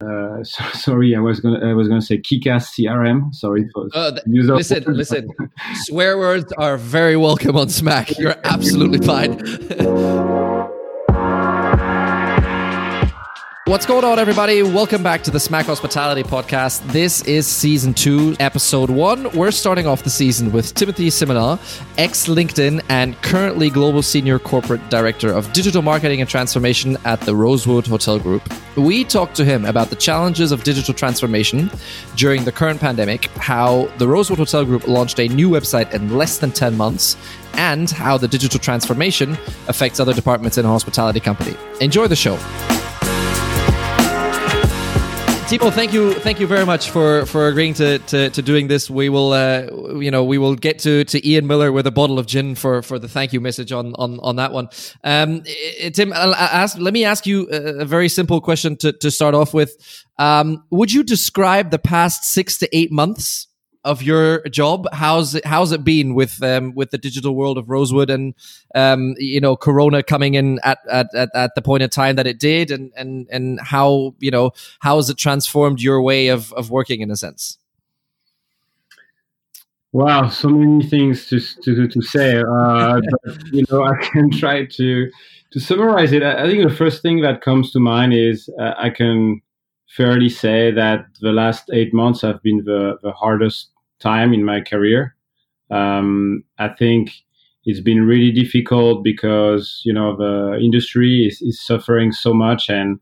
uh, so, sorry, I was gonna I was gonna say Kikas CRM. Sorry for uh, th- listen, listen. Swear words are very welcome on Smack. You're absolutely fine. What's going on, everybody? Welcome back to the Smack Hospitality Podcast. This is season two, episode one. We're starting off the season with Timothy Simona, ex LinkedIn and currently Global Senior Corporate Director of Digital Marketing and Transformation at the Rosewood Hotel Group. We talked to him about the challenges of digital transformation during the current pandemic, how the Rosewood Hotel Group launched a new website in less than 10 months, and how the digital transformation affects other departments in a hospitality company. Enjoy the show. Timo, thank you, thank you very much for for agreeing to to, to doing this. We will, uh, you know, we will get to to Ian Miller with a bottle of gin for for the thank you message on on on that one. Um, Tim, I'll ask, let me ask you a very simple question to to start off with. Um, would you describe the past six to eight months of your job. How's it, how's it been with um, with the digital world of Rosewood and um, you know Corona coming in at, at, at, at, the point of time that it did, and and and how you know how has it transformed your way of of working in a sense? Wow, so many things to to, to say. Uh, but, you know, I can try to to summarize it. I think the first thing that comes to mind is uh, I can fairly say that the last eight months have been the, the hardest time in my career. Um, I think it's been really difficult because you know the industry is, is suffering so much, and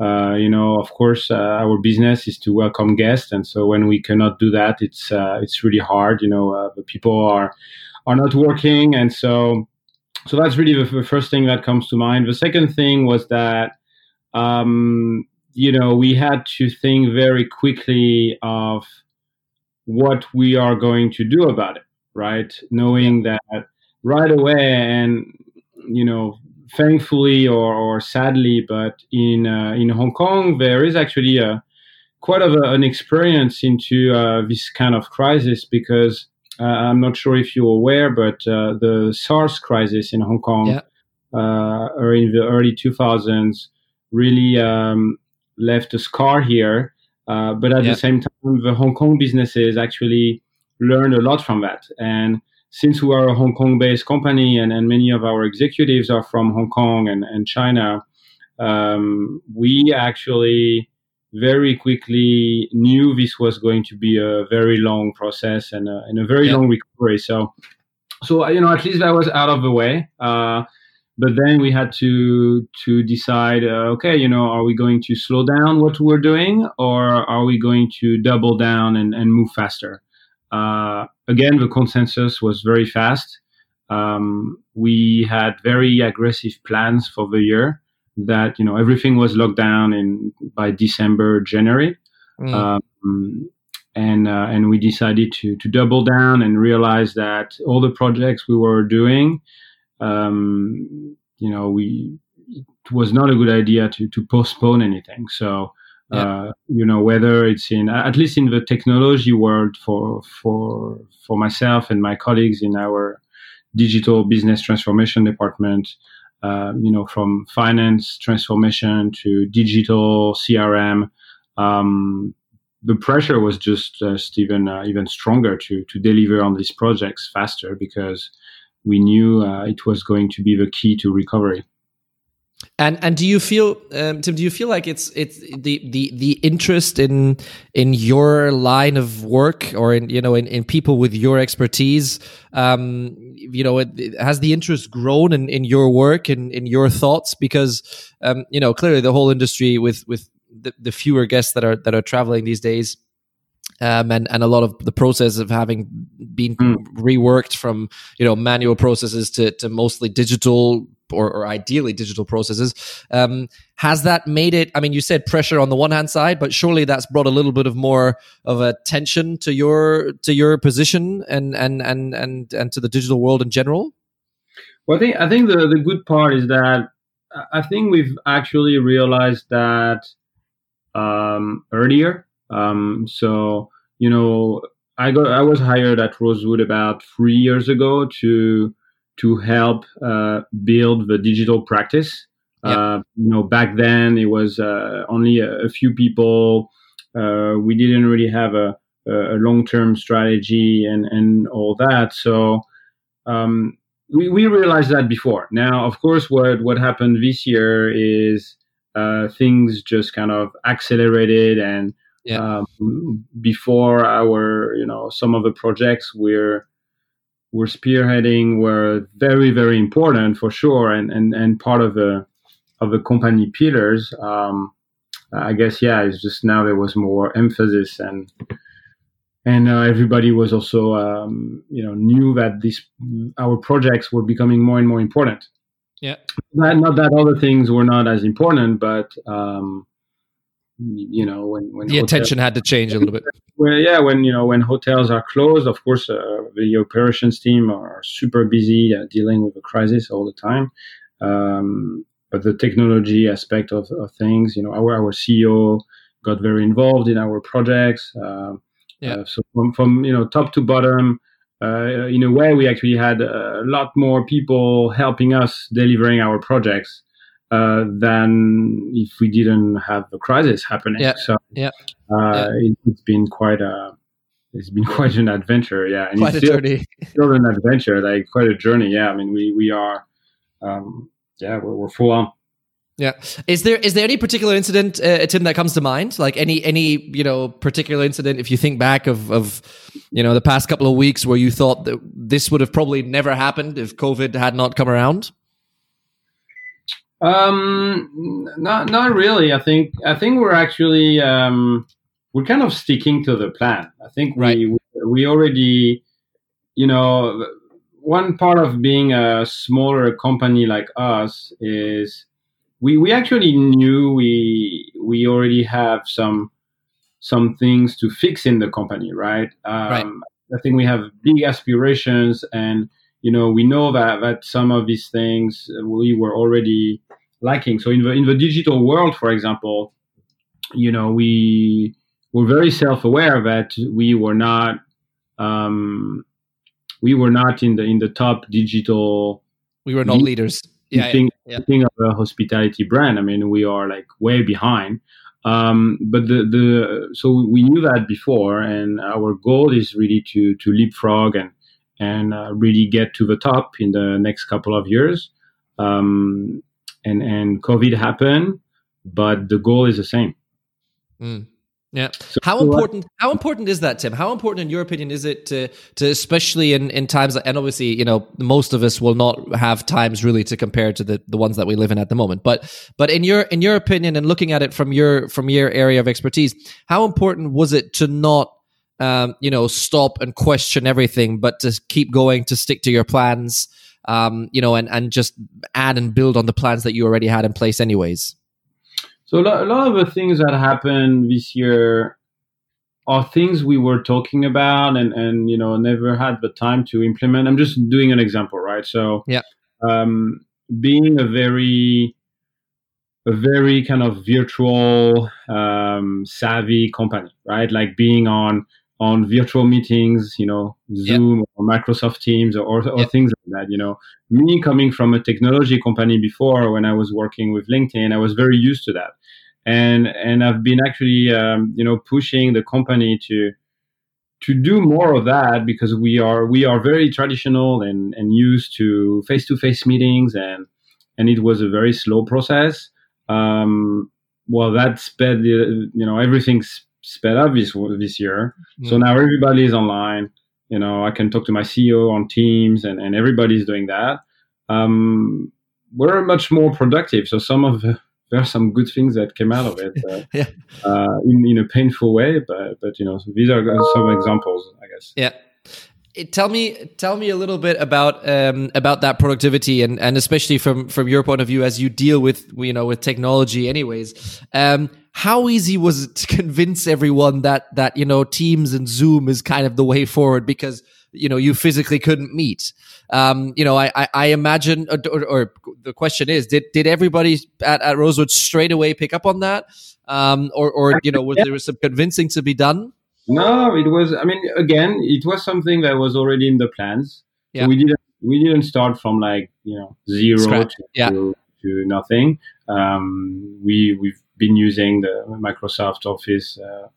uh, you know, of course, uh, our business is to welcome guests, and so when we cannot do that, it's uh, it's really hard. You know, uh, the people are are not working, and so so that's really the, the, first thing that comes to mind. The second thing was that um, you know we had to think very quickly of what we are going to do about it, right? Knowing that right away, and you know, thankfully or, or sadly, but in uh, in Hong Kong there is actually a quite of a, an experience into uh, this kind of crisis because uh, I'm not sure if you're aware, but uh, the SARS crisis in Hong Kong yeah. Uh, in the early 2000s really um, left a scar here uh, but at the same time, the Hong Kong businesses actually learned a lot from that. And since we are a Hong Kong based company and, and many of our executives are from Hong Kong and, and China, um, we actually very quickly knew this was going to be a very long process and a, and a very long recovery. So, so you know, at least that was out of the way. Uh, but then we had to to decide uh, okay you know are we going to slow down what we're doing or are we going to double down and, and move faster? Uh, again the consensus was very fast. Um, we had very aggressive plans for the year that you know everything was locked down in by december january. Mm. um, and uh, and we decided to to double down and realize that all the projects we were doing um, you know, we it was not a good idea to to postpone anything. So. Yeah. Uh, you know whether it's in at least in the technology world for for for myself and my colleagues in our digital business transformation department uh, you know from finance transformation to digital crm um, the pressure was just just even uh, even stronger to to deliver on these projects faster because we knew uh, it was going to be the key to recovery. And and do you feel, um, Tim? Do you feel like it's it's the the the interest in in your line of work or in you know in, in people with your expertise? Um, you know, it, it has the interest grown in, in your work and in, in your thoughts because um, you know clearly the whole industry with with the, the fewer guests that are that are traveling these days um, and and a lot of the process of having been mm. reworked from you know manual processes to to mostly digital or, or ideally digital processes um, has that made it i mean you said pressure on the one hand side but surely that's brought a little bit of more of a tension to your to your position and and and and, and to the digital world in general well i think i think the, the good part is that i think we've actually realized that um, earlier um, so you know, I got I was hired at Rosewood about three years ago to to help uh, build the digital practice Yeah. Uh, you know, back then it was uh, only a, a, few people. Uh, we didn't really have a, a long-term strategy and and all that. So um, we we realized that before. Now, of course, what what happened this year is uh, things just kind of accelerated and yeah. um, before our you know some of the projects we're we're spearheading were very very important for sure and and, and part of the of the company pillars. Um, i guess yeah it's just now there was more emphasis and and uh, everybody was also um, you know knew that these our projects were becoming more and more important. Yeah. Not, not that other things were not as important but um, you know when, when the attention had to change a little bit. Well yeah when you know when hotels are closed of course uh, the operations team are super busy uh, dealing with the crisis all the time. Um, but the technology aspect of, of, things you know our, our ceo got very involved in our projects. Uh, yeah. Uh, so from, from you know top to bottom uh, in a way we actually had a lot more people helping us delivering our projects uh, than if we didn't have the crisis happening. Yeah. So yeah. Uh, yeah. It, has been quite a it's been quite an adventure. Yeah, and quite it's a still, journey. still an adventure, like quite a journey. Yeah, I mean we we are um, yeah we're, we're full on. Yeah. Is there is there any particular incident, uh, Tim, that comes to mind? Like any any you know particular incident, if you think back of of you know the past couple of weeks where you thought that this would have probably never happened if COVID had not come around? Um, not not really. I think I think we're actually um, we're kind of sticking to the plan. I think right. we we already, you know, one part of being a smaller company like us is we we actually knew we we already have some some things to fix in the company, right? Um, right. I think we have big aspirations and you know we know that that some of these things we were already lacking so in the in the digital world for example you know we were very self-aware that we were not um, we were not in the in the top digital we were not leaders yeah, thing, yeah, yeah. of a hospitality brand i mean we are like way behind um, but the, the so we knew that before and our goal is really to to leapfrog and and uh, really get to the top in the next couple of years. Um, and and COVID happened, but the goal is the same. Mm. Yeah. So, how important? How important is that, Tim? How important, in your opinion, is it to, to especially in, in times? And obviously, you know, most of us will not have times really to compare to the, the ones that we live in at the moment. But but in your in your opinion, and looking at it from your from your area of expertise, how important was it to not um, you know, stop and question everything, but to keep going, to stick to your plans, um, you know, and, and just add and build on the plans that you already had in place, anyways. So a lot of the things that happened this year are things we were talking about and, and you know never had the time to implement. I'm just doing an example, right? So yeah, um, being a very a very kind of virtual um, savvy company, right? Like being on on virtual meetings, you know, Zoom yep. or Microsoft Teams or, or, yep. things like that. You know, me coming from a technology company before, when I was working with LinkedIn, I was very used to that, and and I've been actually, um, you know, pushing the company to to do more of that because we are we are very traditional and and used to face to face meetings and and it was a very slow process. Um, well, that sped you know everything's sped up this this year. Mm. So now everybody is online. You know, I can talk to my CEO on Teams, and, and everybody's doing that. Um, we're much more productive. So some of the, there are some good things that came out of it, uh, yeah. uh, in in a painful way. But but you know, these are some examples, I guess. Yeah tell me tell me a little bit about um, about that productivity and and especially from from your point of view as you deal with you know with technology anyways um, how easy was it to convince everyone that that you know teams and zoom is kind of the way forward because you know you physically couldn't meet um, you know I, I, I imagine or, or, the question is did did everybody at, at rosewood straight away pick up on that um, or or you know was there some convincing to be done no, it was. I mean, again, it was something that was already in the plans. Yeah. So we didn't we didn't start from like you know zero Scratch. to, yeah. to, to nothing. Um, we we've been using the Microsoft Office. Uh,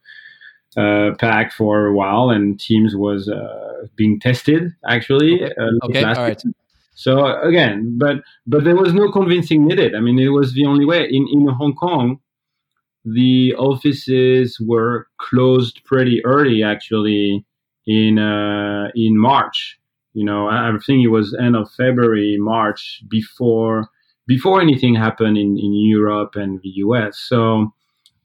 uh, pack for a while, and Teams was uh, being tested actually. Okay, uh, okay. all right. So again, but but there was no convincing needed. I mean, it was the only way. In in Hong Kong, the offices were closed pretty early, actually, in uh, in March. You know, I think it was end of February, March, before before anything happened in in Europe and the US. So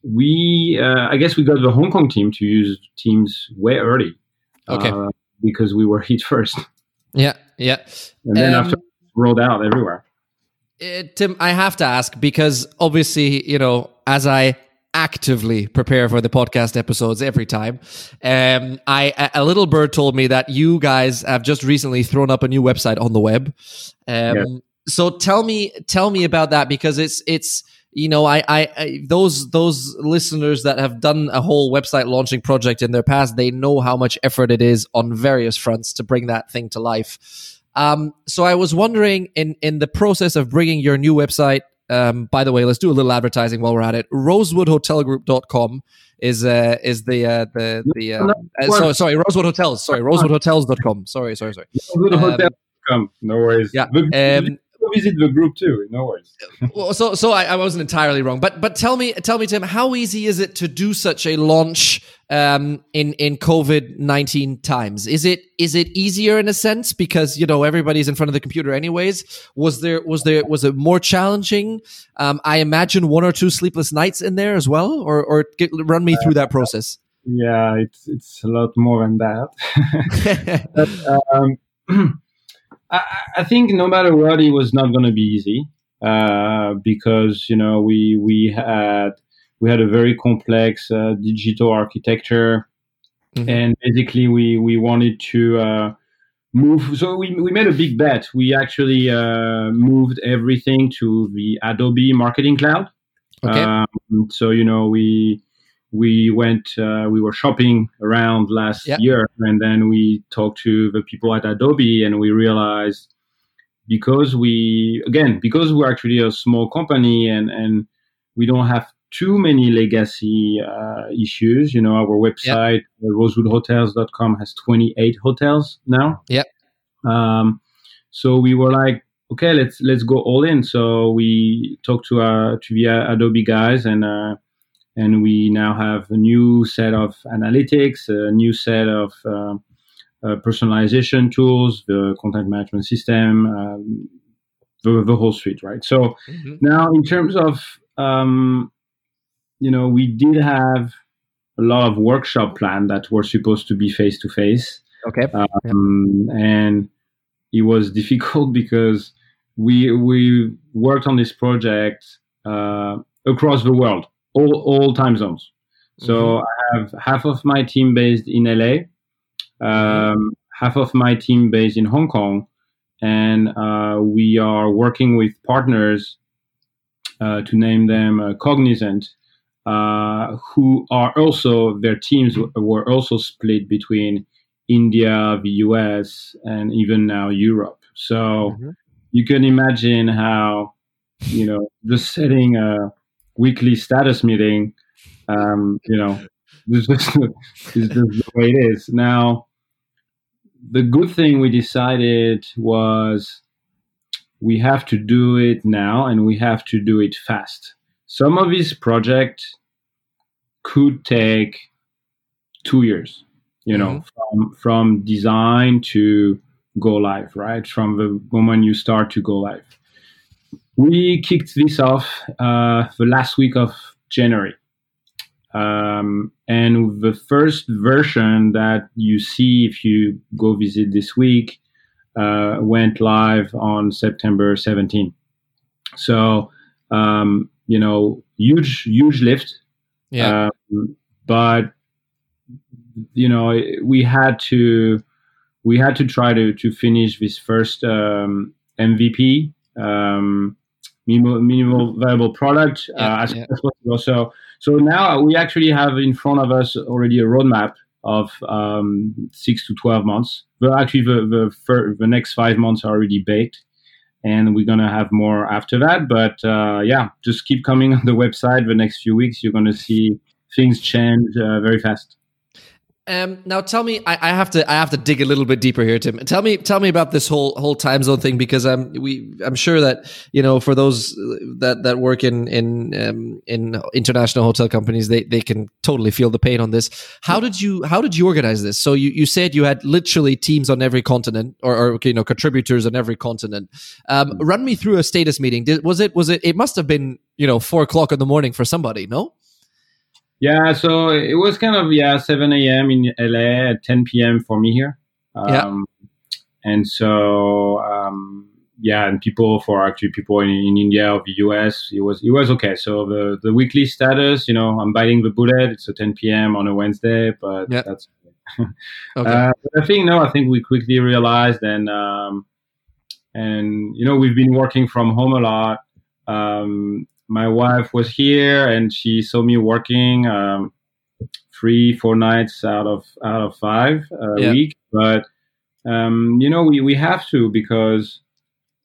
we, uh, I guess, we got the Hong Kong team to use Teams way early. Okay. Uh, because we were hit first. Yeah, yeah. And then um, after rolled out everywhere. Uh, Tim, I have to ask because obviously, you know, as I actively prepare for the podcast episodes every time. Um, I a little bird told me that you guys have just recently thrown up a new website on the web. Um, yeah. So tell me, tell me about that because it's it's you know I, I, I those those listeners that have done a whole website launching project in their past they know how much effort it is on various fronts to bring that thing to life. Um, so I was wondering in in the process of bringing your new website um, by the way, let's do a little advertising while we're at it. RosewoodHotelGroup.com is uh, is the uh, the the uh, uh, so, sorry Rosewood Hotels sorry RosewoodHotels.com sorry sorry sorry. Um, no worries. Yeah. Um, visit the group too. No worries. well, so so I, I, wasn't entirely wrong, but but tell me tell me Tim, how easy is it to do such a launch um, in in COVID nineteen times? Is it is it easier in a sense because you know everybody's in front of the computer anyways? Was there was there was it more challenging? Um, I imagine one or two sleepless nights in there as well, or or get, run me through that process. Yeah, it's it's a lot more than that. but, um, I, I think no matter what, it was not going to be easy uh, because you know we we had we had a very complex uh, digital architecture, mm-hmm. and basically we we wanted to uh, move. So we we made a big bet. We actually uh, moved everything to the Adobe Marketing Cloud. Okay. Um, so you know we we went uh, we were shopping around last yep. year and then we talked to the people at adobe and we realized because we again because we're actually a small company and and we don't have too many legacy uh, issues you know our website yep. rosewoodhotels.com has 28 hotels now yep um, so we were like okay let's let's go all in so we talked to uh to the adobe guys and uh and we now have a new set of analytics, a new set of uh, uh, personalization tools, the content management system, um, the, the, whole suite, right? So mm-hmm. now, in terms of, um, you know, we did have a lot of workshop planned that were supposed to be face to face. Okay. Um, yeah. And it was difficult because we we worked on this project uh, across the world all, all time zones. So mm-hmm. I have half of my team based in LA, um, half of my team based in Hong Kong, and uh, we are working with partners uh, to name them uh, Cognizant, uh, who are also their teams were also split between India, the US, and even now Europe. So mm-hmm. you can imagine how you know just setting a weekly status meeting. Um, you know, this is just the way it is. Now, the good thing we decided was we have to do it now and we have to do it fast. Some of these projects could take two years, you know, mm-hmm. from, from design to go live, right? From the moment you start to go live. We kicked this off uh, the last week of January. Um, and the first version that you see if you go visit this week uh, went live on September 17. So, um, you know, huge, huge lift. Yeah. Um, but, you know, we had to, we had to try to, to finish this first um, MVP. Um, minimal, minimal viable product yeah, uh, as, yeah. possible. So, so now we actually have in front of us already a roadmap of um, six to twelve months. But actually, the the, fir- the next five months are already baked, and we're gonna have more after that. But uh, yeah, just keep coming on the website. The next few weeks, you're gonna see things change uh, very fast. Um, now tell me, I, I, have to, I have to dig a little bit deeper here, Tim. Tell me, tell me about this whole whole time zone thing because I'm, we, I'm sure that you know, for those that that work in in um, in international hotel companies, they they can totally feel the pain on this. How did you, how did you organize this? So you you said you had literally teams on every continent, or, or you know, contributors on every continent. Um, run me through a status meeting. Did, was it was it? It must have been you know four o'clock in the morning for somebody, no? Yeah, so it was kind of yeah 7 a.m. in LA at 10 p.m. for me here. Um, yeah. And so um, yeah, and people for actually people in, in, India or the US, it was it was okay. So the the weekly status, you know, I'm biting the bullet. It's a 10 p.m. on a Wednesday, but yeah. that's okay. Uh, I think no, I think we quickly realized and um, and you know we've been working from home a lot. Um, my wife was here and she saw me working um, three, four nights out of out of five a yeah. week. But um, you know, we, we have to because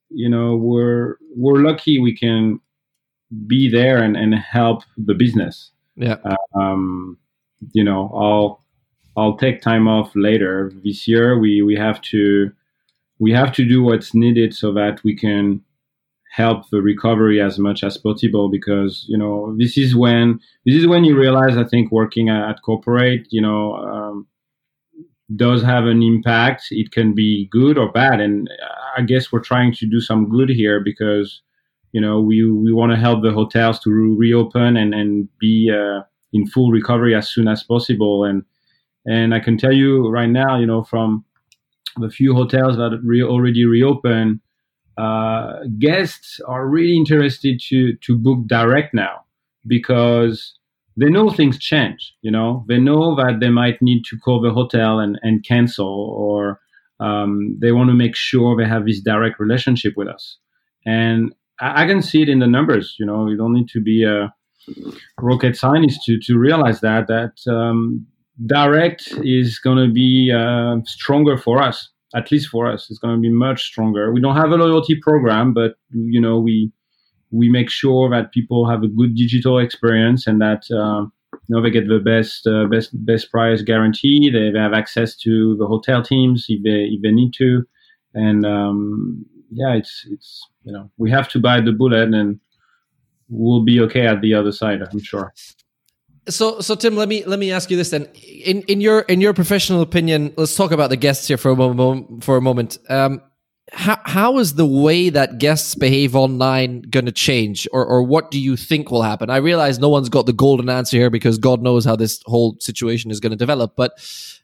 you know we're we're lucky we can be there and, and help the business. Yeah. Um, you know, I'll I'll take time off later this year. We we have to we have to do what's needed so that we can help the recovery as much as possible because you know this is when this is when you realize I think working at, corporate you know um, does have an impact. It can be good or bad, and I guess we're trying to do some good here because you know we we want to help the hotels to reopen and and be uh, in full recovery as soon as possible. And and I can tell you right now, you know, from the few hotels that re- already reopened uh, guests are really interested to to book direct now because they know things change. You know, they know that they might need to call the hotel and, and cancel, or um, they want to make sure they have this direct relationship with us. And I, I, can see it in the numbers. You know, you don't need to be a rocket scientist to to realize that that um, direct is going to be uh, stronger for us at least for us, it's going to be much stronger. We don't have a loyalty program, but you know we we make sure that people have a good digital experience and that um, you know they get the best uh, best best price guarantee. They, they, have access to the hotel teams if they if they need to, and um, yeah, it's it's you know we have to buy the bullet and we'll be okay at the other side. I'm sure. So, so Tim, let me let me ask you this then. In in your in your professional opinion, let's talk about the guests here for a moment. For a moment, um, how how is the way that guests behave online going to change, or or what do you think will happen? I realize no one's got the golden answer here because God knows how this whole situation is going to develop. But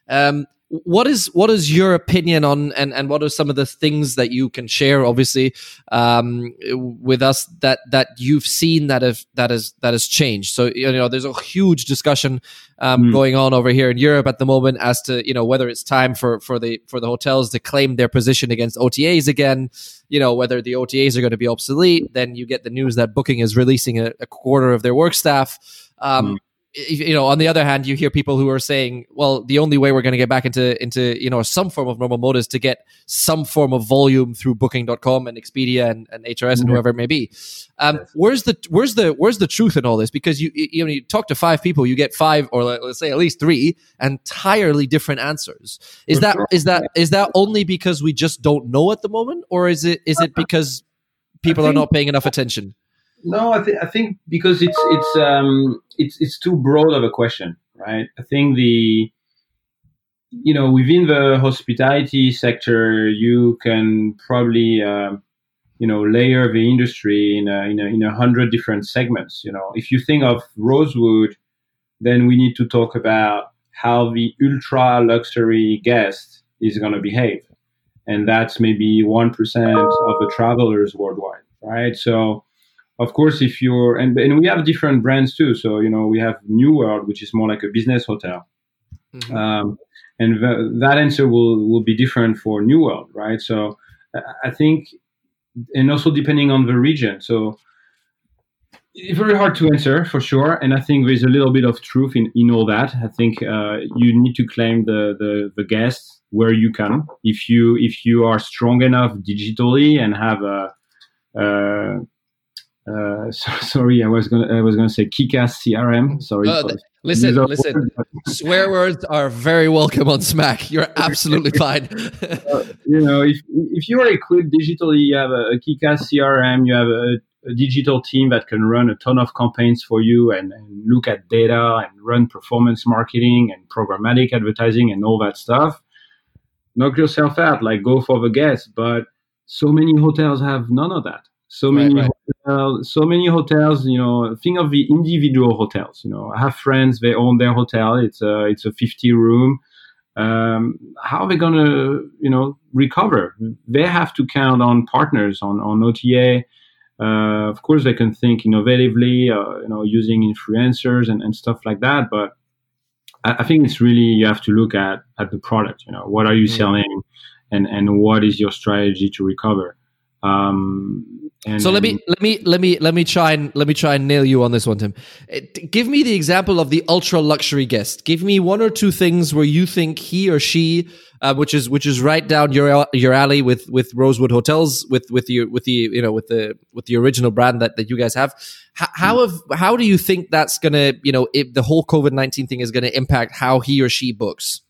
um, what is what is your opinion on and and what are some of the things that you can share obviously um, with us that that you've seen that have that has that has changed? So you know there's a huge discussion um, mm. going on over here in Europe at the moment as to you know whether it's time for for the for the hotels to claim their position against OTAs again. You know whether the OTAs are going to be obsolete then you get the news that booking is releasing a, a quarter of their work staff. Um, mm you know, on the other hand, you hear people who are saying, well, the only way we're going to get back into, into, you know, some form of normal mode is to get some form of volume through booking.com and Expedia and, and HRS and mm-hmm. whoever it may be. Um, where's the, where's the, where's the truth in all this? Because you, you know, you talk to five people, you get five or let's say at least three entirely different answers. Is that, is that, is that only because we just don't know at the moment? Or is it, is it because people are not paying enough attention? No, I think I think because it's it's um it's it's too broad of a question, right? I think the you know within the hospitality sector, you can probably uh, you know layer the industry in a, in a in a hundred different segments. You know, if you think of Rosewood, then we need to talk about how the ultra luxury guest is going to behave, and that's maybe one percent of the travelers worldwide, right? So of course, if you're and and we have different brands too. So you know we have New World, which is more like a business hotel, mm-hmm. um, and th- that answer will will be different for New World, right? So I think, and also depending on the region. So it's very hard to answer for sure, and I think there's a little bit of truth in, in all that. I think uh, you need to claim the, the the guests where you can. If you if you are strong enough digitally and have a uh, uh, so, sorry, I was gonna I was gonna say Kikas CRM. Sorry. Uh, listen, listen. Swear words are very welcome on Smack. You're absolutely fine. uh, you know, if if you are equipped digitally, you have a, a CRM, you have a, a, digital team that can run a ton of campaigns for you and, and look at data and run performance marketing and programmatic advertising and all that stuff. Knock yourself out, like go for the guess. But so many hotels have none of that so many right, right. Hotels, so many hotels you know think of the individual hotels you know. I have friends they own their hotel it's a it's a 50 room. Um, how are they going to you know recover? They have to count on partners on on ota uh, of course they can think innovatively uh, you know using influencers and, and stuff like that but I, I, think it's really you have to look at at the product you know. What are you mm-hmm. selling and and what is your strategy to recover um, and, so let me let me let me let me try and let me try and nail you on this one, Tim. Uh, give me the example of the ultra luxury guest. Give me one or two things where you think he or she, uh, which is which is right down your your alley with with Rosewood Hotels, with with the with the you know with the with the original brand that, that you guys have. How, how have how do you think that's gonna you know if the whole COVID nineteen thing is gonna impact how he or she books?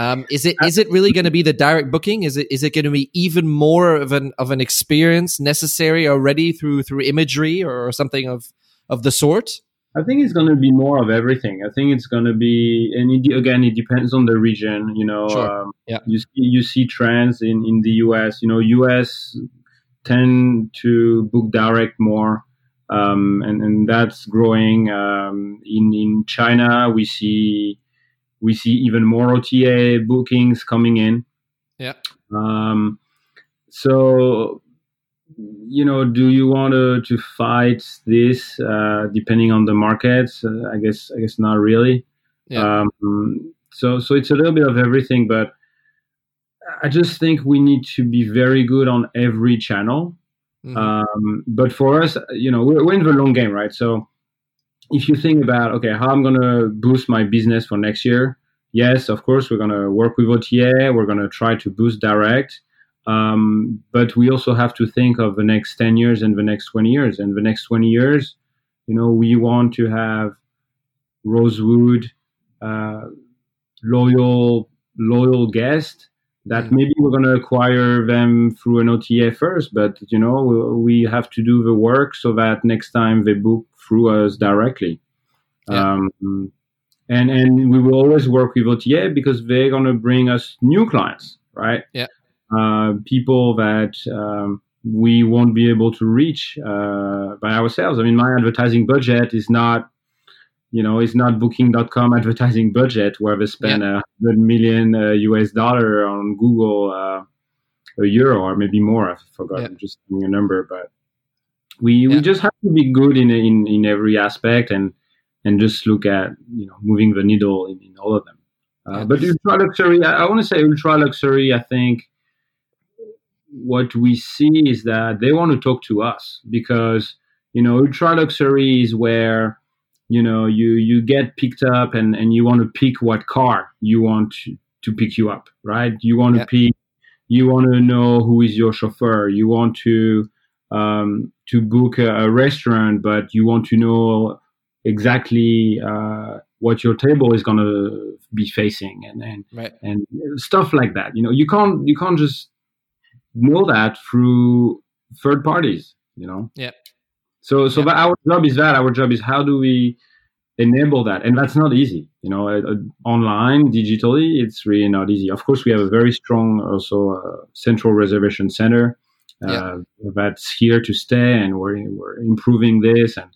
Um, is it is it really going to be the direct booking? Is it is it going to be even more of an of an experience necessary already through through imagery or something of of the sort? I think it's going to be more of everything. I think it's going to be, and it, again, it depends on the region. You know, sure. um, yeah. you see, you see trends in in the U.S. You know, U.S. tend to book direct more, um, and and that's growing. Um, in in China, we see we see even more OTA bookings coming in. Yeah. Um, so, you know, do you want to, to fight this uh, depending on the markets? Uh, I guess I guess not really. Yeah. Um, so so it's a little bit of everything, but I just think we need to be very good on every channel. Mm-hmm. Um, but for us, you know, we're, we're in the long game, right? So if you think about okay how i'm going to boost my business for next year yes of course we're going to work with ota we're going to try to boost direct um, but we also have to think of the next 10 years and the next 20 years and the next 20 years you know we want to have rosewood uh, loyal loyal guest that mm. maybe we're going to acquire them through an OTA first, but you know we, we have to do the work so that next time they book through us directly. Yeah. Um, and and we will always work with OTA because they're going to bring us new clients, right? Yeah. Uh, people that um, we won't be able to reach uh, by ourselves. I mean, my advertising budget is not, you know, it's not Booking.com advertising budget where they spend a yeah. hundred million uh, US dollar on Google uh, a year or maybe more. I forgot. Yeah. Just a number, but we yeah. we just have to be good in in in every aspect and and just look at you know moving the needle in, in all of them. Uh, but ultra luxury, I, I want to say ultra luxury. I think what we see is that they want to talk to us because you know ultra luxury is where you know you you get picked up and and you want to pick what car you want to, to pick you up, right? You want to pick. You want to know who is your chauffeur. You want to um, to book a, a restaurant, but you want to know exactly uh, what your table is going to be facing and and, right. and stuff like that. You know you can't you can't just know that through third parties you know? Yeah. So so our job is that. Our job is how do we enable that? And that's not easy you know? Uh, uh, online digitally it's really not easy. Of course we have a very strong also uh, central reservation center yeah. that's here to stay and we're, we're improving this and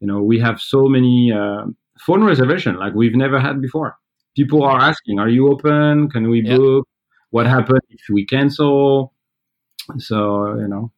you know we have so many uh, phone reservation like we've never had before people are asking are you open can we yeah. book what happens if we cancel so you know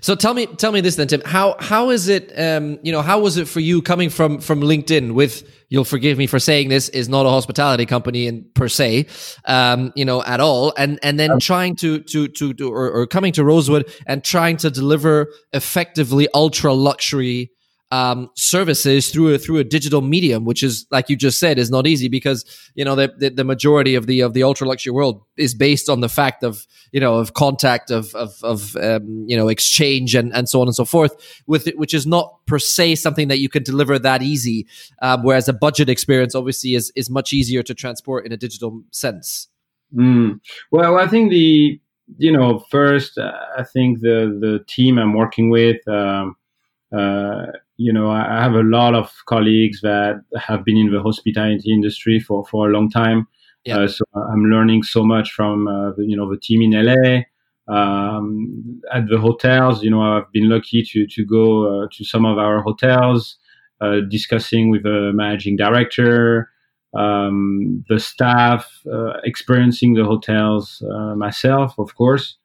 so tell me, tell me this then, Tim. How how is it? Um, you know, how was it for you coming from from LinkedIn? With you'll forgive me for saying this is not a hospitality company in per se, um, you know, at all, and and then trying to to to, or, or coming to Rosewood and trying to deliver effectively ultra luxury um, services through a through a digital medium, which is like you just said, is not easy because you know the, the, the majority of the of the ultra luxury world is based on the fact of you know of contact of of, of um, you know exchange and and so on and so forth, with which is not per se something that you can deliver that easy. Um, whereas a budget experience obviously is is much easier to transport in a digital sense. Mm. Well, I think the you know first uh, I think the the team I'm working with. Um, uh, you know, I have a lot of colleagues that have been in the hospitality industry for, for a long time. Yeah. Uh, so I'm learning so much from, uh, you know, the team in LA. Um, at the hotels, you know, I've been lucky to, to go uh, to some of our hotels, uh, discussing with the managing director, um, the staff, uh, experiencing the hotels uh, myself, of course.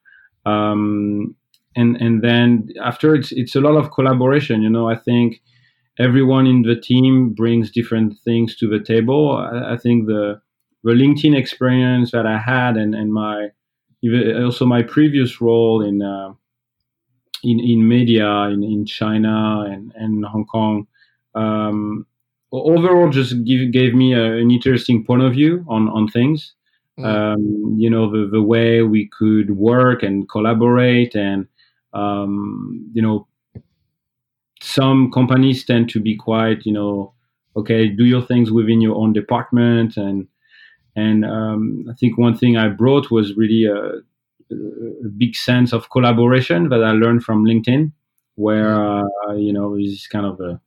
Um, and and then after it's it's a lot of collaboration you know i think everyone in the team brings different things to the table i, I think the the linkedin experience that i had and and my also my previous role in uh, in in media in, in china and and hong kong um, overall just give, gave me a, an interesting point of view on on things mm. um, you know the, the way we could work and collaborate and um, you know, some companies tend to be quite, you know, okay, do your things within your own department, and and um, I think one thing I brought was really a, a, big sense of collaboration that I learned from LinkedIn, where uh, you know is kind of a,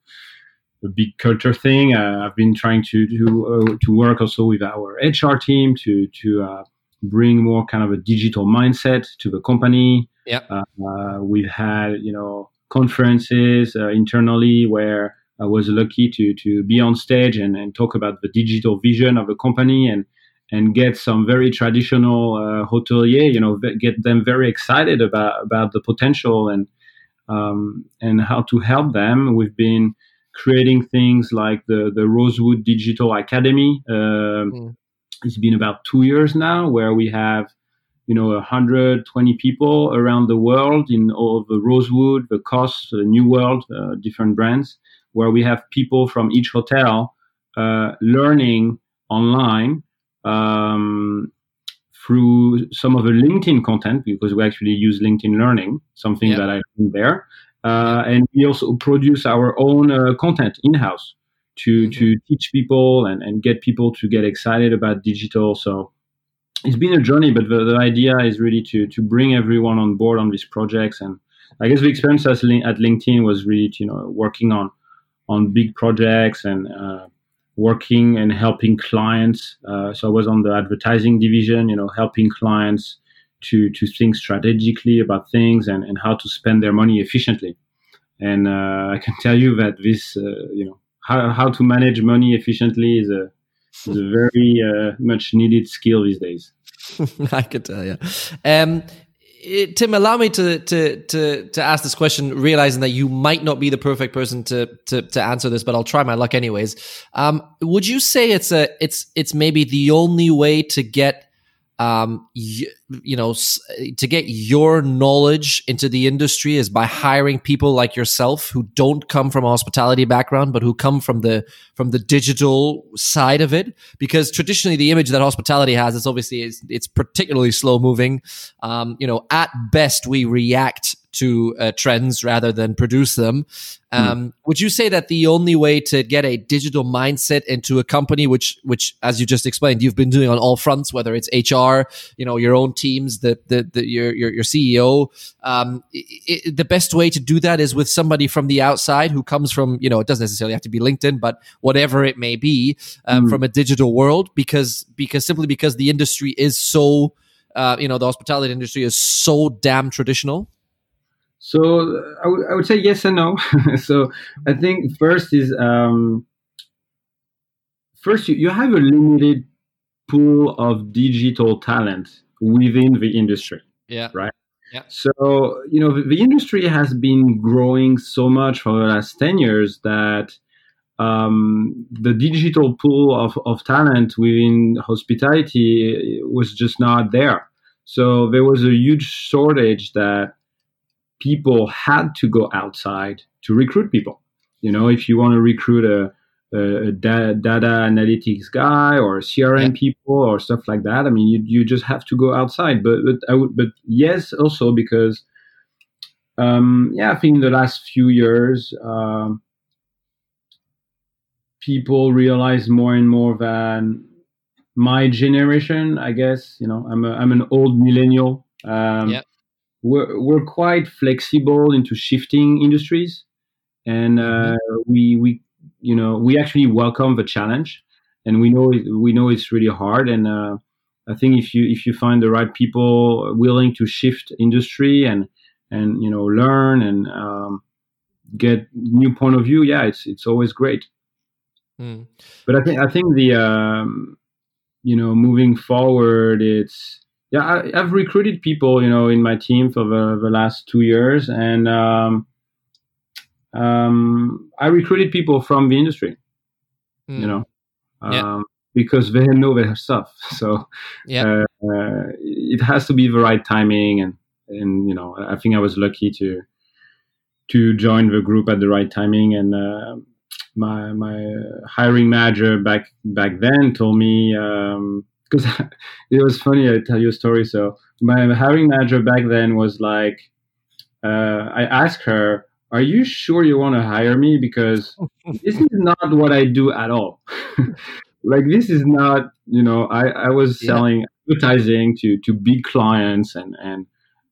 a big culture thing. Uh, I've been trying to do uh, to work also with our HR team to to uh, bring more kind of a digital mindset to the company. Yeah. Uh, we've had, you know, conferences uh, internally where I was lucky to to be on stage and, and talk about the digital vision of the company and and get some very traditional uh, hotelier, you know, get them very excited about about the potential and um, and how to help them. We've been creating things like the the Rosewood Digital Academy. Um, mm. It's been about two years now, where we have you know 120 people around the world in all the Rosewood, the KHOS, the New World, uh, different brands, where we have people from each hotel uh, learning online um, through some of the LinkedIn content because we actually use LinkedIn Learning, something yeah. that I learned there, uh, and we also produce our own uh, content in house to mm-hmm. to teach people and, and get people to get excited about digital. So it's been a journey, but the, the idea is really to to bring everyone on board on these projects. And I guess the experience at, at LinkedIn was really you know working on on big projects and uh, working and helping clients. Uh, so I was on the advertising division, you know, helping clients to to think strategically about things and, and how to spend their money efficiently. And uh, I can tell you that this, uh, you know, how, how to manage money efficiently is a is a very uh, much needed skill these days. I could tell you. Um, it, Tim, allow me to, to to to ask this question, realizing that you might not be the perfect person to to, to answer this, but I'll try my luck anyways. Um, would you say it's a it's it's maybe the only way to get um, you, you know, to get your knowledge into the industry is by hiring people like yourself who don't come from a hospitality background, but who come from the from the digital side of it. Because traditionally, the image that hospitality has is obviously it's, it's particularly slow moving. Um, you know, at best, we react to uh, trends rather than produce them. Hmm. Um, mm. Would you say that the only way to get a digital mindset into a company, which, which, as you just explained, you've been doing on all fronts, whether it's HR, you know, your own teams, the, the, the your, your, your CEO, um, it, it, the best way to do that is with somebody from the outside who comes from, you know, it doesn't necessarily have to be LinkedIn, but whatever it may be, um, mm. from a digital world, because, because simply because the industry is so, uh, you know, the hospitality industry is so damn traditional. So I, w- I would say yes and no. so I think first is um, first you, you have a limited pool of digital talent within the industry. Yeah. Right. Yeah. So you know the, the industry has been growing so much for the last ten years that um, the digital pool of, of talent within hospitality was just not there. So there was a huge shortage that people had to go outside to recruit people. you know, if you want to recruit a, a, data analytics guy or CRM Yeah. people or stuff like that, I mean, you, you just have to go outside. But but I would, but yes, also because, um, yeah, I think in the last few years, um, people realize more and more that my generation, I guess, you know, I'm a, I'm an old millennial. Um, Yeah. We're, we're quite flexible into shifting industries, and uh, we we you know we actually welcome the challenge, and we know we know it's really hard. And uh, I think if you if you find the right people willing to shift industry and and you know learn and um, get new point of view, yeah, it's it's always great. Mm. But I think I think the um, you know moving forward, it's yeah I, I've recruited people you know in my team for the, the last two years, and um, um, I recruited people from the industry, Mm. you know, um, Yeah. because they know their stuff. So Yeah. uh, uh, it has to be the right timing, and and you know I think I was lucky to to join the group at the right timing and. Uh, my my hiring manager back back then told me because it was funny. I tell you a story. So my hiring manager back then was like, uh, I asked her, "Are you sure you want to hire me? Because this is not what I do at all. like this is not, you know, I I was Yeah. selling advertising to to big clients and and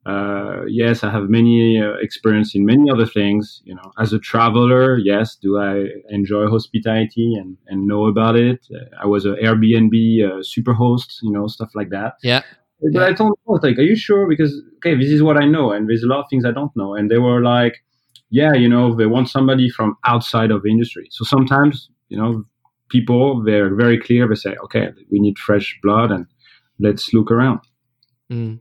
uh, yes, I have many uh, experience in many other things. You know, as a traveler, yes, do I enjoy hospitality and, and know about it? Uh, I was an Airbnb uh, super host, you know, stuff like that. Yeah. But Yeah. I told them, like, are you sure? Because, okay, this is what I know. And there's a lot of things I don't know. And they were like, yeah, you know, they want somebody from outside of the industry. So sometimes, you know, people, they're very clear. They say, okay, we need fresh blood and let's look around. Mm.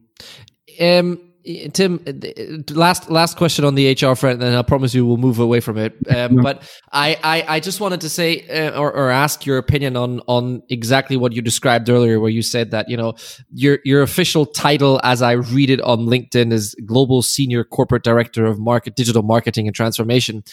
Um, Tim, uh, last last question on the HR front, and then I promise you we'll move away from it. Um, but I, I, I just wanted to say uh, or, or ask your opinion on on exactly what you described earlier, where you said that you know your your official title, as I read it on LinkedIn, is Global Senior Corporate Director of Market Digital Marketing and Transformation,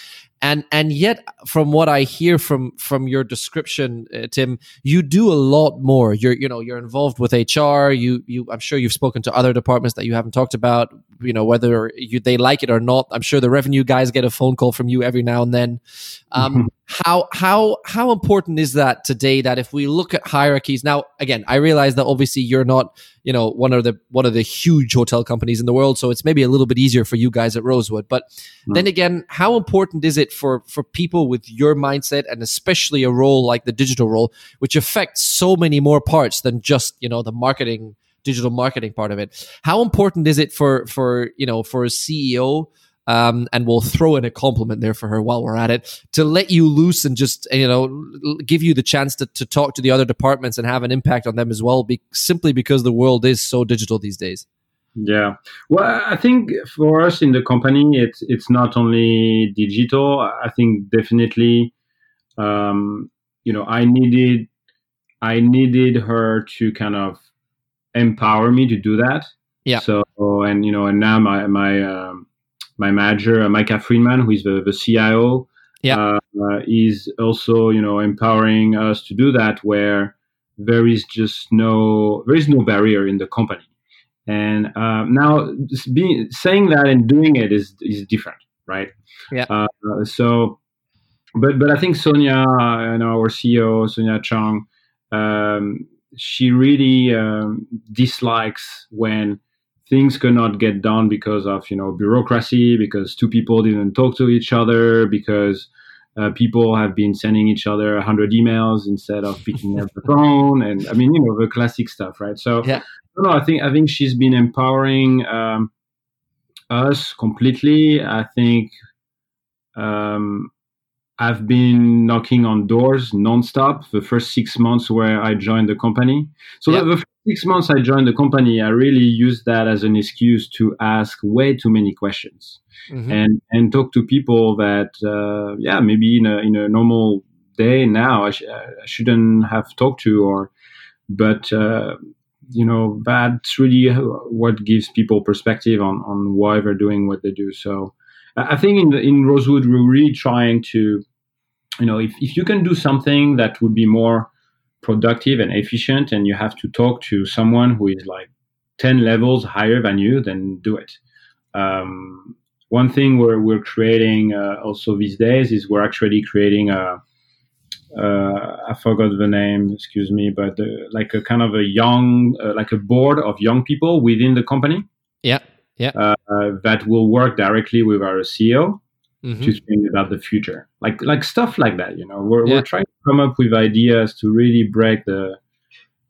and and yet from what I hear from from your description, uh, Tim, you do a lot more. You're you know you're involved with HR. You you I'm sure you've spoken to other departments that you haven't talked about. You know whether you, they like it or not. I'm sure the revenue guys get a phone call from you every now and then. Um, how how how important is that today? That if we look at hierarchies now, again, I realize that obviously you're not you know one of the one of the huge hotel companies in the world, so it's maybe a little bit easier for you guys at Rosewood. But hmm. then again, how important is it for for people with your mindset and especially a role like the digital role, which affects so many more parts than just you know the marketing digital marketing part of it? How important is it for for you know for a CEO? Um, and we'll throw in a compliment there for her while we're at it to let you loose and just you know give you the chance to, to talk to the other departments and have an impact on them as well be, simply because the world is so digital these days Yeah. Well, I think for us in the company, it's it's not only digital. I think definitely, um, you know, I needed I needed her to kind of empower me to do that. Yeah. So and you know, and now my my um, my manager, uh, Micah Friedman, who is the the CIO, Yeah. uh, uh, is also you know empowering us to do that. Where there is just no there is no barrier in the company. And uh, now, being saying that and doing it is is different, right? Yeah. Uh, so, but but I think Sonia, you know, our CEO Sonia Cheng, um, she really um, dislikes when things could not get done because of you know bureaucracy, because two people didn't talk to each other, because uh, people have been sending each other 100 emails instead of picking up the phone and i mean you know the classic stuff right so Yeah. no, I think I think she's been empowering um, us completely. I think um, I've been knocking on doors nonstop the first six months where I joined the company. So Yeah. the, the first six months I joined the company, I really used that as an excuse to ask way too many questions Mhm. and and talk to people that uh, yeah maybe in a in a normal day now I, sh- I shouldn't have talked to or but uh, you know that's really what gives people perspective on on why they're doing what they do so I think in the, in Rosewood we're really trying to, you know, if if you can do something that would be more productive and efficient, and you have to talk to someone who is like ten levels higher than you, then do it. Um, one thing we're we're creating uh, also these days is we're actually creating a uh, I forgot the name, excuse me, but uh, like a kind of a young, uh, like a board of young people within the company. Yeah, yeah. Uh, that will work directly with our CEO mm-hmm. to think about the future, like like stuff like that. You know, we're yeah. we're trying to come up with ideas to really break the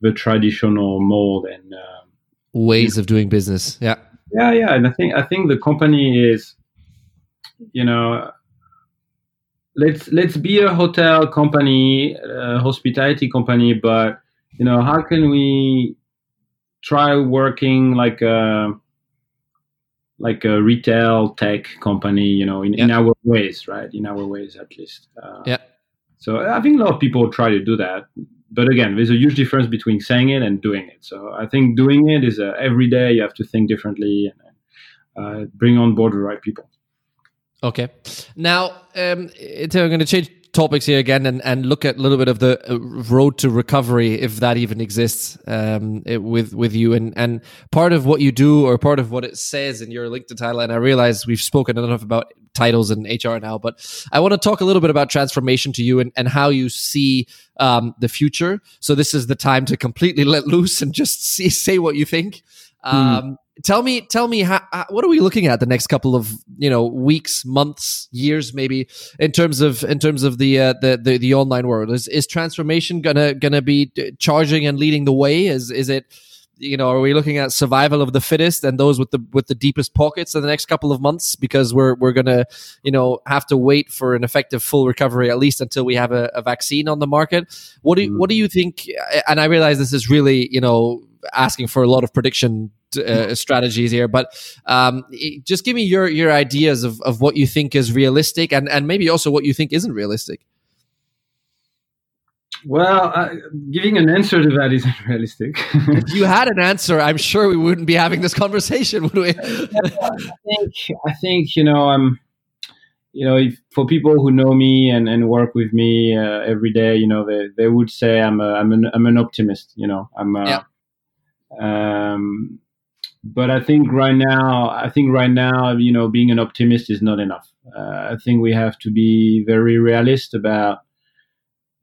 the traditional mold and um, ways of doing business. Yeah, yeah, yeah. And I think I think the company is, you know let's let's be a hotel company, a hospitality company, but you know, how can we try working like a like a retail tech company, you know, in, yeah. in our ways, right? In our ways, at least. Uh, yeah. So I think a lot of people try to do that, but again, there's a huge difference between saying it and doing it. So I think doing it is uh, every day you have to think differently and uh, bring on board the right people. Okay. Now, um, I'm going to change topics here again and, and look at a little bit of the uh, road to recovery, if that even exists, um, it, with with you. And and part of what you do, or part of what it says in your LinkedIn title, and I realize we've spoken enough about titles and HR now, but I want to talk a little bit about transformation to you and, and how you see um, the future. So this is the time to completely let loose and just see, say what you think. Hmm. Um, tell me tell me how, what are we looking at the next couple of you know weeks months years maybe in terms of in terms of the uh, the, the, the online world? Is is transformation gonna gonna be charging and leading the way? Is is it you know are we looking at survival of the fittest and those with the with the deepest pockets in the next couple of months? Because we're we're gonna you know have to wait for an effective full recovery at least until we have a, a vaccine on the market. What do what do you think and i realize this is really you know asking for a lot of prediction uh, strategies here, but um, just give me your your ideas of, of what you think is realistic, and and maybe also what you think isn't realistic. Well, uh, giving an answer to that isn't realistic. if you had an answer, I'm sure we wouldn't be having this conversation, would we? I think I think you know I'm. You know, if, for people who know me and, and work with me uh, every day, you know, they, they would say I'm a, I'm an I'm an optimist. You know, I'm a, yeah. Um, but I think right now, I think right now, you know, being an optimist is not enough. Uh, I think we have to be very realist about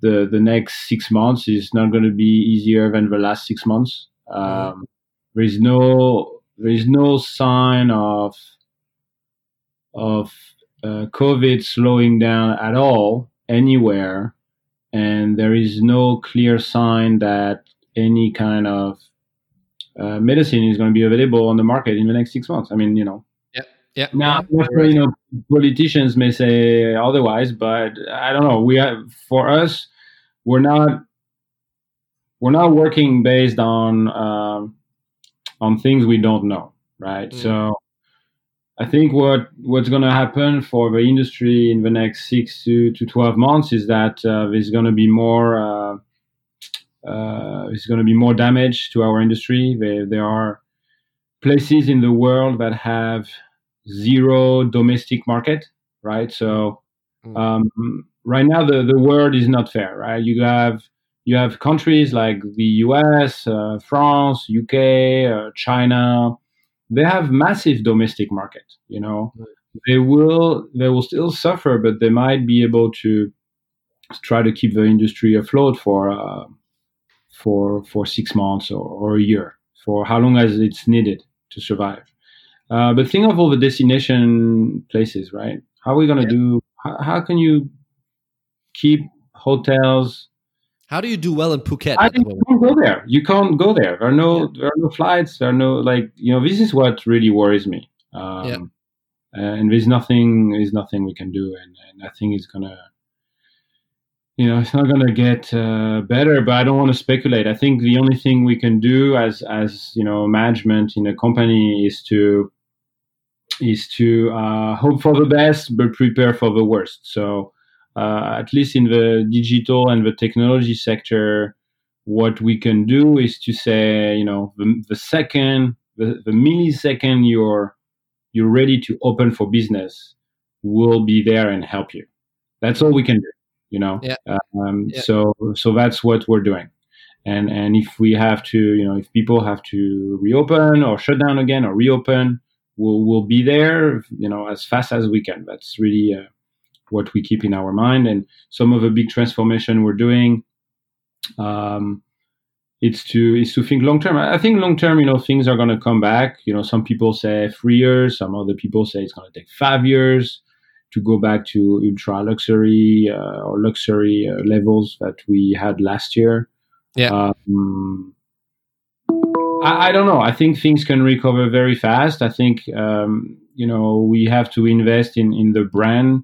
the the next six months is not going to be easier than the last six months. Um, there is no there is no sign of of uh, COVID slowing down at all anywhere, and there is no clear sign that any kind of uh, medicine is going to be available on the market in the next six months. I mean, you know. Yeah. Yeah. Now, you know, politicians may say otherwise, but I don't know. We have, for us, we're not we're not working based on um, on things we don't know, right? Mm. So. I think what what's going to happen for the industry in the next six to, to twelve months is that uh, there's going to be more uh, it's going to be more damage to our industry. There, there are places in the world that have zero domestic market, right? So hmm. um, right now the, the world is not fair, right? You have you have countries like the U.S., uh, France, UK, uh, China. They have massive domestic market. You know, mm. they will they will still suffer, but they might be able to try to keep the industry afloat for uh, for for six months or, or a year for how long as it's needed to survive. Uh, but think of all the destination places, right? How are we going to yeah. do? How, how, can you keep hotels? How do you do well in Phuket? you can't go there. You can't go there. There are no yeah. there are no flights. There are no like you know. This is what really worries me. Um, yeah. And there's nothing there's nothing we can do, and, and I think it's gonna you know it's not going to get uh, better but i don't want to speculate. I think the only thing we can do as as you know management in a company is to is to uh, hope for the best but prepare for the worst. So uh, at least in the digital and the technology sector what we can do is to say you know the, the second the, the millisecond you're you're ready to open for business will be there and help you. That's all we can do, you know. Yeah. Um, Yeah. So so that's what we're doing. And and if we have to, you know, if people have to reopen or shut down again or reopen, we'll we'll be there, you know, as fast as we can. That's really uh, what we keep in our mind. And some of the big transformation we're doing, um, it's to is to think long term. I think long term, you know, things are going to come back. You know, some people say three years, some other people say it's going to take five years to go back to ultra luxury uh, or luxury uh, levels that we had last year. Yeah. Um, I, I don't know. I think things can recover very fast. I think um, you know we have to invest in in the brand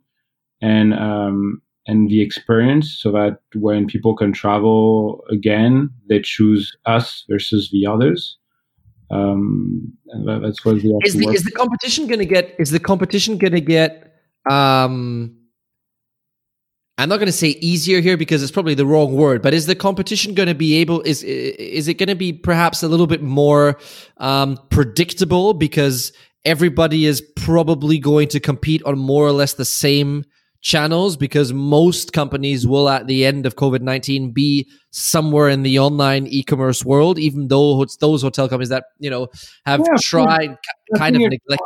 and um, and the experience so that when people can travel again, they choose us versus the others. Um, and that, that's what we have is to the work is the competition going to get is the competition going to get um I'm not going to say easier here because it's probably the wrong word, but is the competition going to be able is is it going to be perhaps a little bit more um, predictable because everybody is probably going to compete on more or less the same channels because most companies will at the end of COVID-19 be somewhere in the online e-commerce world even though it's those hotel companies that you know have Yeah, tried I kind of neglected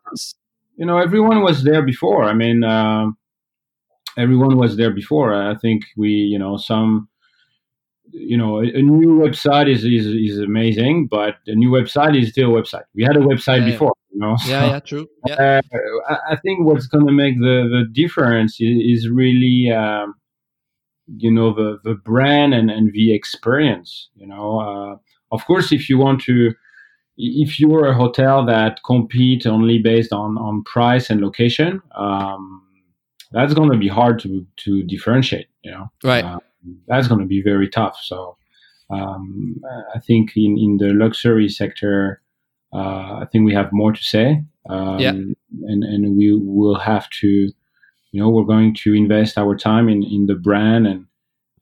you know everyone was there before. I mean um everyone was there before. I think we you know some you know a, a new website is, is is amazing but a new website is still a website. We had a website Yeah, yeah. before you know? Yeah so, yeah true. Yeah. Uh, I- i think what's going to make the the difference is, is really um you know the the brand and and the experience you know? Uh, of course if you want to if you are a hotel that compete only based on on price and location um, that's going to be hard to to differentiate you know? Right. Uh, that's going to be very tough. So um, i think in in the luxury sector uh, i think we have more to say. Um, Yeah. and and we will have to you know we're going to invest our time in in the brand and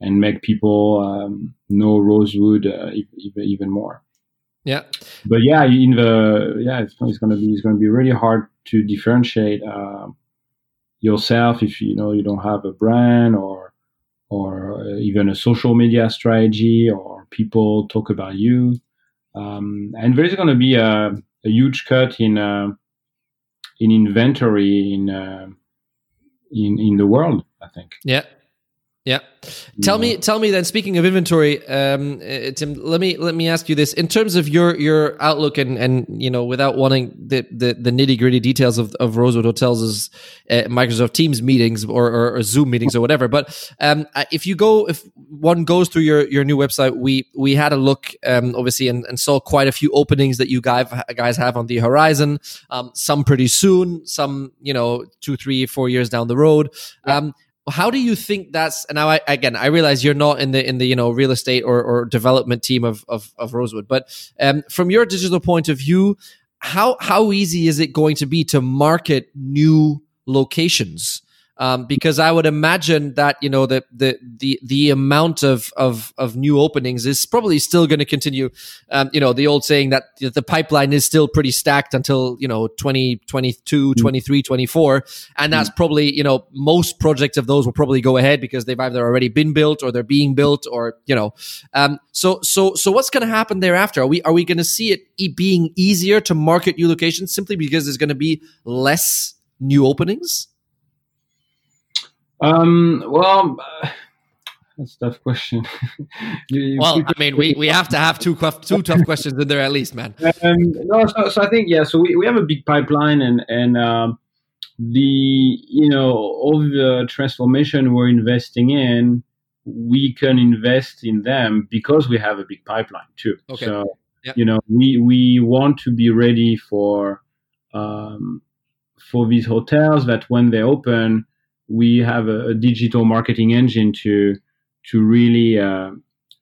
and make people um, know rosewood uh, even even more yeah but yeah, in the yeah, it's, it's gonna be it's gonna be really hard to differentiate uh, yourself if you know you don't have a brand or or uh, even a social media strategy or people talk about you. Um, and there's gonna be a, a huge cut in uh, in inventory in uh, in in the world. I think. yeah yeah. Tell me tell me then speaking of inventory um uh, tim let me let me ask you this. In terms of your your outlook and and you know without wanting the the, the nitty gritty details of of rosewood hotels' uh, microsoft teams meetings or, or, or zoom meetings or whatever but um if you go if one goes through your your new website we we had a look um obviously and, and saw quite a few openings that you guys guys have on the horizon um some pretty soon some you know two three four years down the road. Um how do you think that's and now I, again i realize you're not in the in the you know real estate or, or development team of, of of rosewood but um, from your digital point of view how how easy is it going to be to market new locations um, because I would imagine that you know the the the the amount of of of new openings is probably still going to continue. Um, you know the old saying that the pipeline is still pretty stacked until you know 2022, 23, 24, and that's probably you know most projects of those will probably go ahead because they've either already been built or they're being built or you know. Um, so so so what's going to happen thereafter? Are we are we going to see it e- being easier to market new locations simply because there's going to be less new openings? Um, well, uh, that's a tough question. You- you Well, I mean, we, we have to have two tough, two tough questions in there at least, man. Um, no, so, so I think yeah. So we, we have a big pipeline, and and um, the you know all the transformation we're investing in, we can invest in them because we have a big pipeline too. Okay. So Yep. you know we we want to be ready for um, for these hotels that when they open, we have a, a digital marketing engine to to really uh,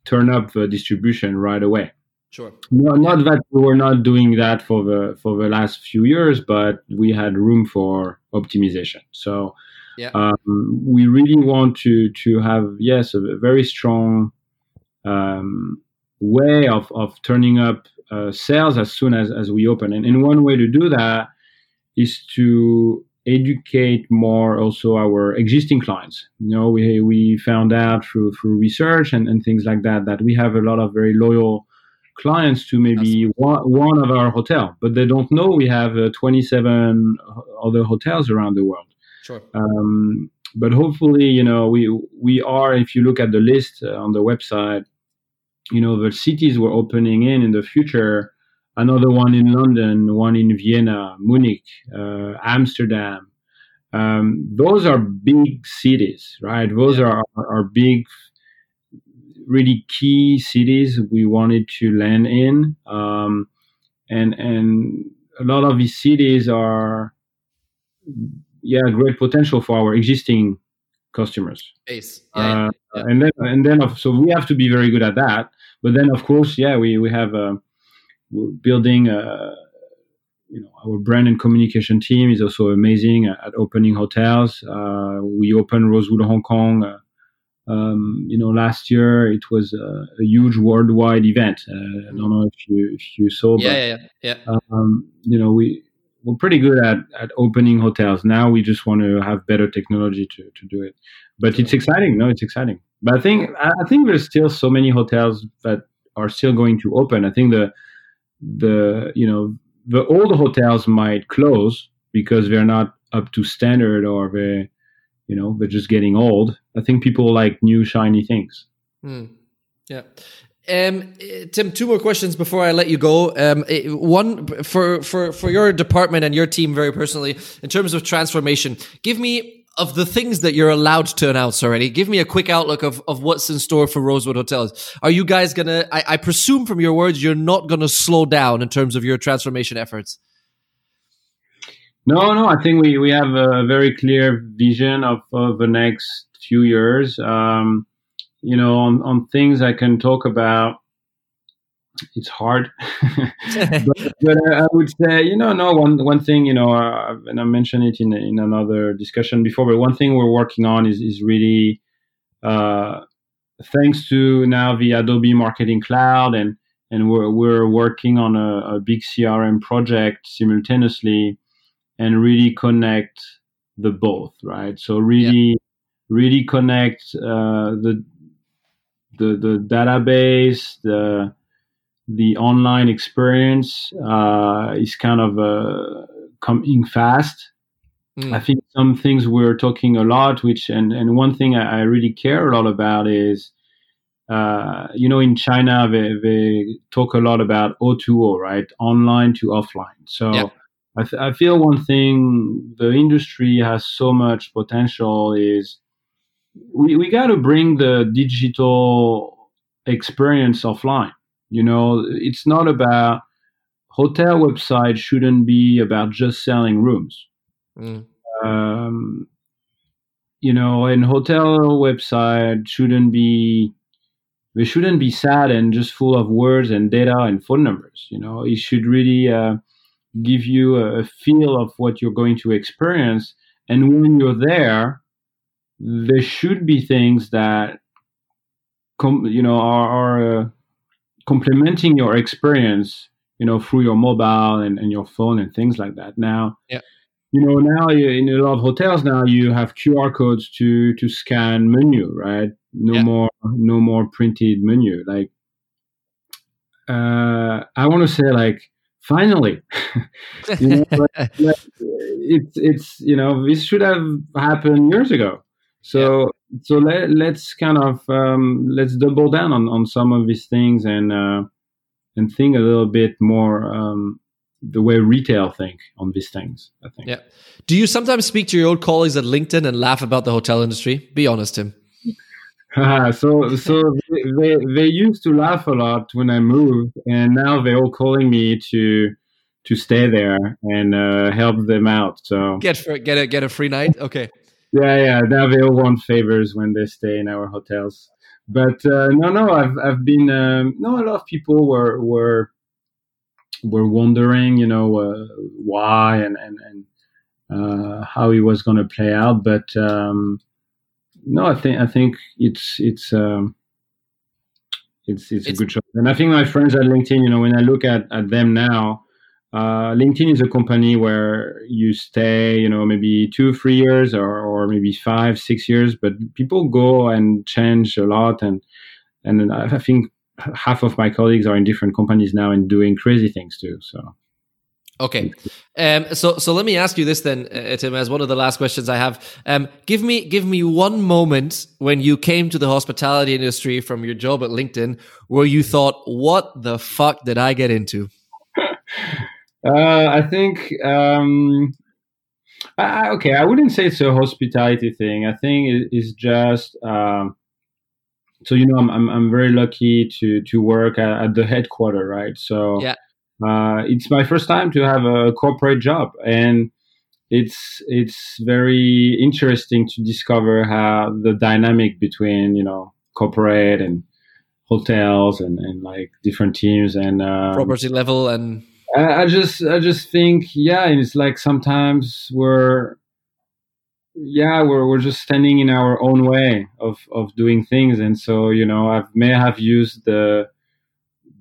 turn up the distribution right away. Sure. No, not that we were not doing that for the for the last few years, but we had room for optimization. So Yeah. um, we really want to to have yes a very strong um, way of of turning up uh, sales as soon as as we open. And, and one way to do that is to educate more also our existing clients. You know, we we found out through through research and, and things like that that we have a lot of very loyal clients to maybe one, one of our hotel, but they don't know we have uh, 27 other hotels around the world. Sure. Um, but hopefully, you know, we we are. If you look at the list uh, on the website, you know, the cities we're opening in in the future. Another one in London, one in Vienna, Munich, uh, Amsterdam. Um, those are big cities, right? Those are, are, are big really key cities we wanted to land in, um, and and a lot of these cities are yeah great potential for our existing customers. Base. Yeah, uh, yeah. And then and then so we have to be very good at that. But then of course, yeah, we we have uh, we're building. Uh, you know, our brand and communication team is also amazing at, at opening hotels. Uh, we opened Rosewood Hong Kong uh, um, you know, last year it was a, a huge worldwide event. Uh, I don't know if you if you saw, yeah, but, yeah, yeah. Um, you know, we we're pretty good at, at opening hotels. Now we just want to have better technology to, to do it. But it's exciting. No, it's exciting. But I think I think there's still so many hotels that are still going to open. I think the the you know the old hotels might close because they're not up to standard or they you know they're just getting old i think people like new shiny things mm. yeah um, Tim, two more questions before I let you go. Um, one for for for your department and your team, very personally, in terms of transformation. Give me of the things that you're allowed to announce already. Give me a quick outlook of of what's in store for Rosewood Hotels. Are you guys gonna? I, I presume from your words, you're not gonna slow down in terms of your transformation efforts. No, no, I think we, we have a very clear vision of, of the next few years. Um, you know, on, on things I can talk about, it's hard. but, but I, would say, you know, no, one, one thing, you know, uh, and I mentioned it in, in another discussion before, but one thing we're working on is, is really, uh, thanks to now the Adobe Marketing Cloud and, and we're, we're working on a, a big CRM project simultaneously and really connect the both, right? So really, yeah. really connect uh, the the the database, the the online experience uh, is kind of uh, coming fast. Mm. I think some things we're talking a lot, which and and one thing I, I really care a lot about is. Uh, you know, in China, they, they talk a lot about O2O, right? Online to offline. So yeah. I, th- I feel one thing the industry has so much potential is we, we got to bring the digital experience offline. You know, it's not about hotel website shouldn't be about just selling rooms. Mm. Um, you know, and hotel website shouldn't be they shouldn't be sad and just full of words and data and phone numbers. You know, it should really uh, give you a, feel of what you're going to experience. And when you're there, there should be things that, com- you know, are, are uh, complementing your experience, you know, through your mobile and, and your phone and things like that. Now, yeah. you know, now in a lot of hotels now you have QR codes to to scan menu, right? No yeah. more no more printed menu. Like, uh, I want to say like finally you know, it's it's you know this should have happened years ago so yeah. so let, let's kind of um, let's double down on, on some of these things and uh, and think a little bit more um, the way retail think on these things i think yeah do you sometimes speak to your old colleagues at linkedin and laugh about the hotel industry be honest tim so so they, they used to laugh a lot when I moved, and now they're all calling me to to stay there and uh, help them out. So get for, get a get a free night. Okay. Yeah, yeah. Now they all want favors when they stay in our hotels. But uh, no, no. I've I've been um, no. A lot of people were were were wondering, you know, uh, why and and and uh, how it was going to play out, but. Um, no, I think I think it's it's um, it's, it's, it's a good show, and I think my friends at LinkedIn, you know, when I look at, at them now, uh, LinkedIn is a company where you stay, you know, maybe two, three years, or, or maybe five, six years. But people go and change a lot, and and I think half of my colleagues are in different companies now and doing crazy things too. So. Okay, um, so so let me ask you this then, uh, Tim, as one of the last questions I have. Um, give me give me one moment when you came to the hospitality industry from your job at LinkedIn where you thought, "What the fuck did I get into?" Uh, I think um, I, okay. I wouldn't say it's a hospitality thing. I think it, it's just um, so you know I'm, I'm, I'm very lucky to to work at, at the headquarter, right? So yeah. Uh, it's my first time to have a corporate job, and it's it's very interesting to discover how the dynamic between you know corporate and hotels and, and like different teams and um, property level and I, I just I just think yeah, it's like sometimes we're yeah we're we're just standing in our own way of of doing things, and so you know I may have used the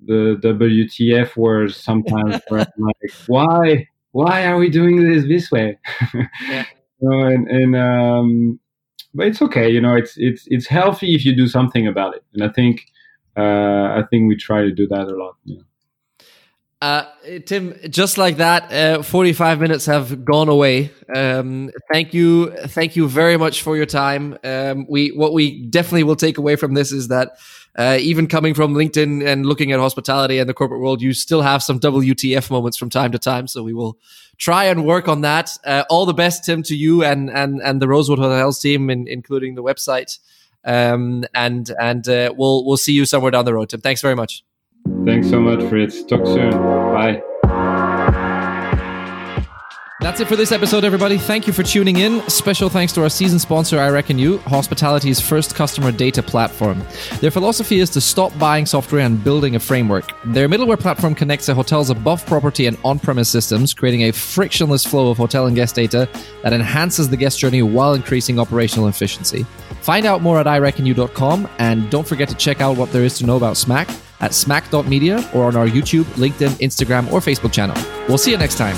the WTF words sometimes where I'm like why why are we doing this this way? yeah. you know, and and um, but it's okay, you know, it's it's it's healthy if you do something about it, and I think uh, I think we try to do that a lot. You know. Uh, Tim, just like that, uh, 45 minutes have gone away. Um, thank you. Thank you very much for your time. Um, we, what we definitely will take away from this is that, uh, even coming from LinkedIn and looking at hospitality and the corporate world, you still have some WTF moments from time to time. So we will try and work on that. Uh, all the best, Tim, to you and, and, and the Rosewood Hotels team, in, including the website. Um, and, and, uh, we'll, we'll see you somewhere down the road, Tim. Thanks very much. Thanks so much, Fritz. Talk soon. Bye. That's it for this episode, everybody. Thank you for tuning in. Special thanks to our season sponsor, IRECKONU, Hospitality's first customer data platform. Their philosophy is to stop buying software and building a framework. Their middleware platform connects the hotel's above property and on premise systems, creating a frictionless flow of hotel and guest data that enhances the guest journey while increasing operational efficiency. Find out more at ireckonu.com and don't forget to check out what there is to know about Smack at smack.media or on our YouTube, LinkedIn, Instagram, or Facebook channel. We'll see you next time.